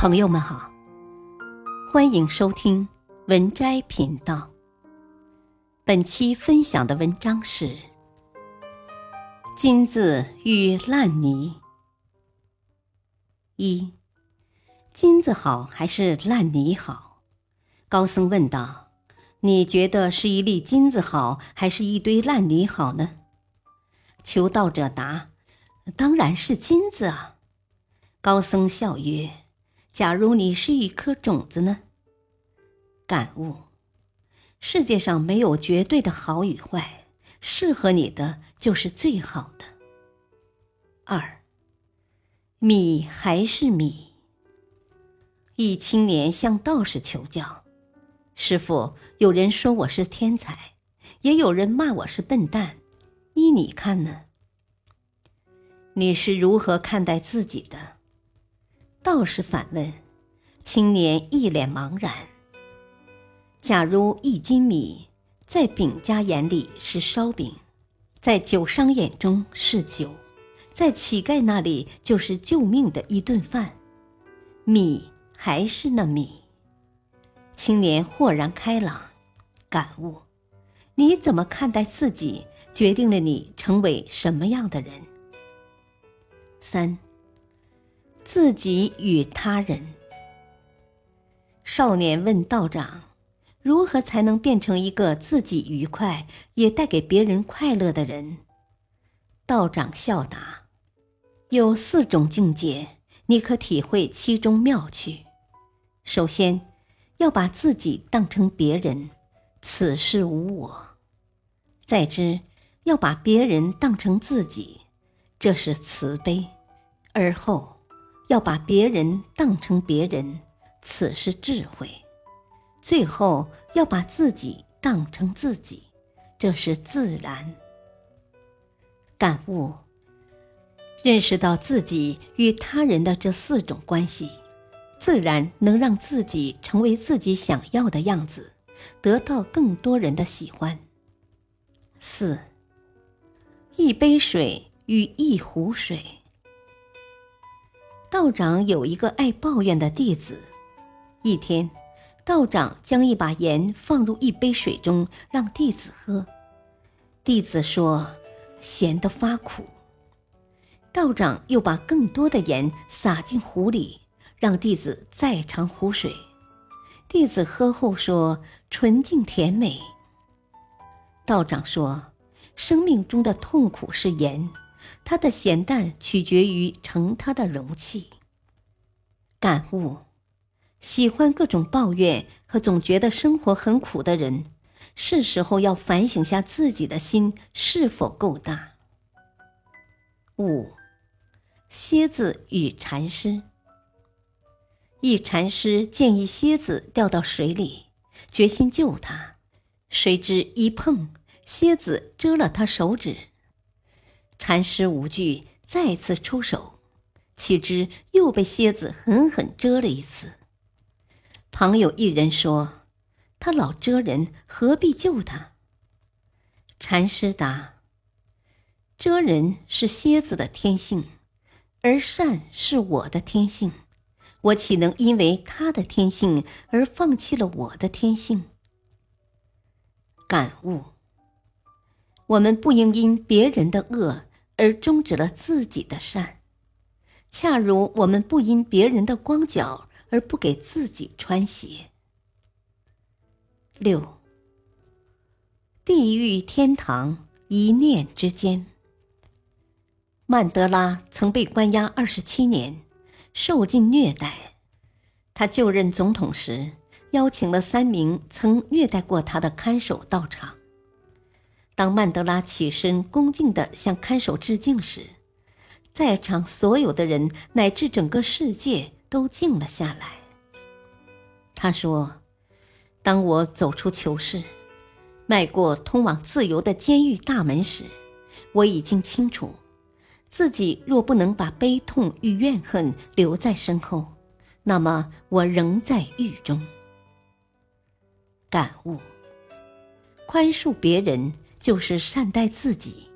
朋友们好，欢迎收听文摘频道。本期分享的文章是《金子与烂泥》。一，金子好还是烂泥好？高僧问道：“你觉得是一粒金子好，还是一堆烂泥好呢？”求道者答：“当然是金子啊。”高僧笑曰。假如你是一颗种子呢？感悟：世界上没有绝对的好与坏，适合你的就是最好的。二，米还是米。一青年向道士求教：“师傅，有人说我是天才，也有人骂我是笨蛋，依你看呢？你是如何看待自己的？”道士反问：“青年一脸茫然。假如一斤米在饼家眼里是烧饼，在酒商眼中是酒，在乞丐那里就是救命的一顿饭，米还是那米。”青年豁然开朗，感悟：你怎么看待自己，决定了你成为什么样的人。三。自己与他人。少年问道长：“如何才能变成一个自己愉快也带给别人快乐的人？”道长笑答：“有四种境界，你可体会其中妙趣。首先，要把自己当成别人，此事无我；再之，要把别人当成自己，这是慈悲；而后。”要把别人当成别人，此是智慧；最后要把自己当成自己，这是自然。感悟，认识到自己与他人的这四种关系，自然能让自己成为自己想要的样子，得到更多人的喜欢。四，一杯水与一壶水。道长有一个爱抱怨的弟子。一天，道长将一把盐放入一杯水中，让弟子喝。弟子说：“咸得发苦。”道长又把更多的盐撒进壶里，让弟子再尝壶水。弟子喝后说：“纯净甜美。”道长说：“生命中的痛苦是盐。”它的咸淡取决于盛它的容器。感悟：喜欢各种抱怨和总觉得生活很苦的人，是时候要反省下自己的心是否够大。五，蝎子与禅师。一禅师见一蝎子掉到水里，决心救它，谁知一碰，蝎子蛰了他手指。禅师无惧，再次出手，岂知又被蝎子狠狠蛰了一次。旁有一人说：“他老蛰人，何必救他？”禅师答：“蛰人是蝎子的天性，而善是我的天性，我岂能因为他的天性而放弃了我的天性？”感悟：我们不应因别人的恶。而终止了自己的善，恰如我们不因别人的光脚而不给自己穿鞋。六，地狱天堂一念之间。曼德拉曾被关押二十七年，受尽虐待。他就任总统时，邀请了三名曾虐待过他的看守到场。当曼德拉起身恭敬地向看守致敬时，在场所有的人乃至整个世界都静了下来。他说：“当我走出囚室，迈过通往自由的监狱大门时，我已经清楚，自己若不能把悲痛与怨恨留在身后，那么我仍在狱中。”感悟：宽恕别人。就是善待自己，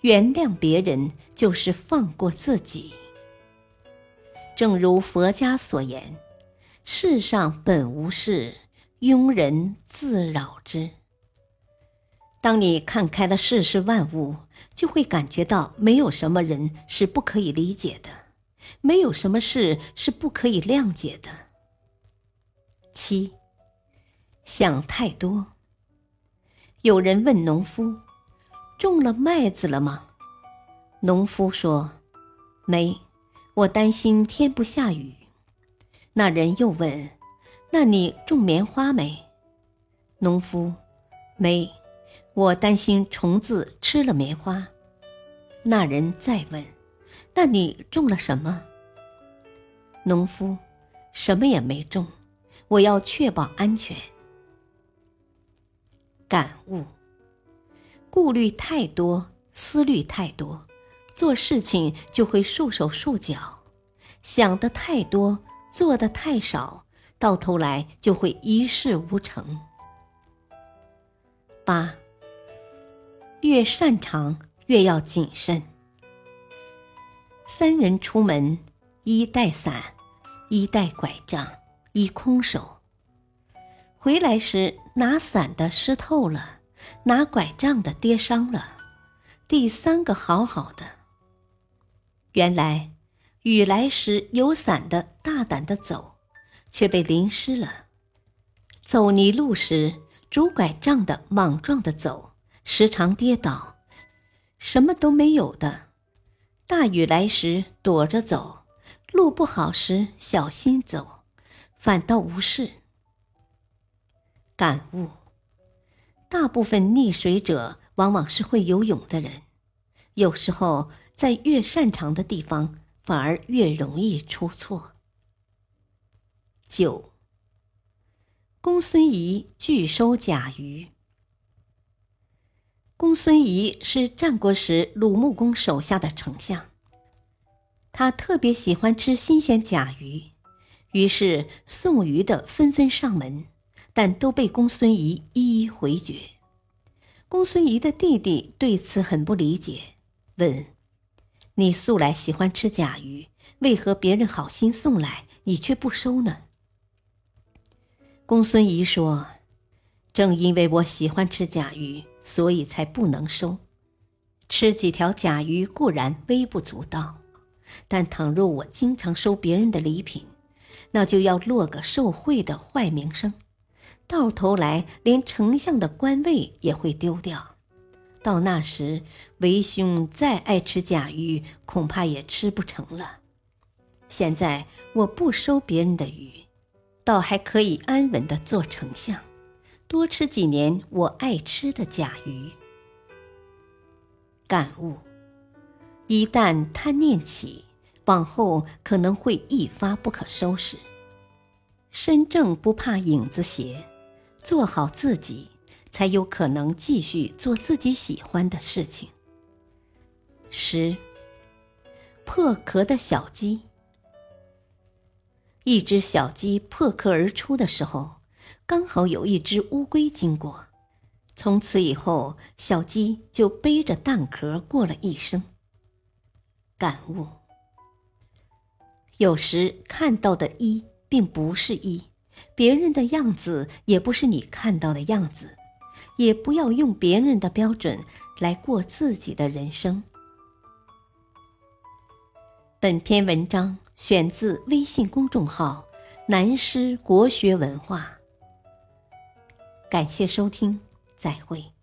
原谅别人就是放过自己。正如佛家所言：“世上本无事，庸人自扰之。”当你看开了世事万物，就会感觉到没有什么人是不可以理解的，没有什么事是不可以谅解的。七，想太多。有人问农夫：“种了麦子了吗？”农夫说：“没，我担心天不下雨。”那人又问：“那你种棉花没？”农夫：“没。”我担心虫子吃了棉花。那人再问：“那你种了什么？”农夫：“什么也没种，我要确保安全。”感悟：顾虑太多，思虑太多，做事情就会束手束脚；想的太多，做的太少，到头来就会一事无成。八。越擅长，越要谨慎。三人出门，一带伞，一带拐杖，一空手。回来时，拿伞的湿透了，拿拐杖的跌伤了，第三个好好的。原来，雨来时有伞的大胆的走，却被淋湿了；走泥路时拄拐杖的莽撞的走。时常跌倒，什么都没有的。大雨来时躲着走，路不好时小心走，反倒无事。感悟：大部分溺水者往往是会游泳的人，有时候在越擅长的地方，反而越容易出错。九。公孙仪拒收甲鱼。公孙仪是战国时鲁穆公手下的丞相，他特别喜欢吃新鲜甲鱼，于是送鱼的纷纷上门，但都被公孙仪一一回绝。公孙仪的弟弟对此很不理解，问：“你素来喜欢吃甲鱼，为何别人好心送来，你却不收呢？”公孙仪说：“正因为我喜欢吃甲鱼。”所以才不能收，吃几条甲鱼固然微不足道，但倘若我经常收别人的礼品，那就要落个受贿的坏名声，到头来连丞相的官位也会丢掉。到那时，为兄再爱吃甲鱼，恐怕也吃不成了。现在我不收别人的鱼，倒还可以安稳的做丞相。多吃几年我爱吃的甲鱼。感悟：一旦贪念起，往后可能会一发不可收拾。身正不怕影子斜，做好自己，才有可能继续做自己喜欢的事情。十。破壳的小鸡。一只小鸡破壳而出的时候。刚好有一只乌龟经过，从此以后，小鸡就背着蛋壳过了一生。感悟：有时看到的一并不是一，别人的样子也不是你看到的样子，也不要用别人的标准来过自己的人生。本篇文章选自微信公众号“南师国学文化”。感谢收听，再会。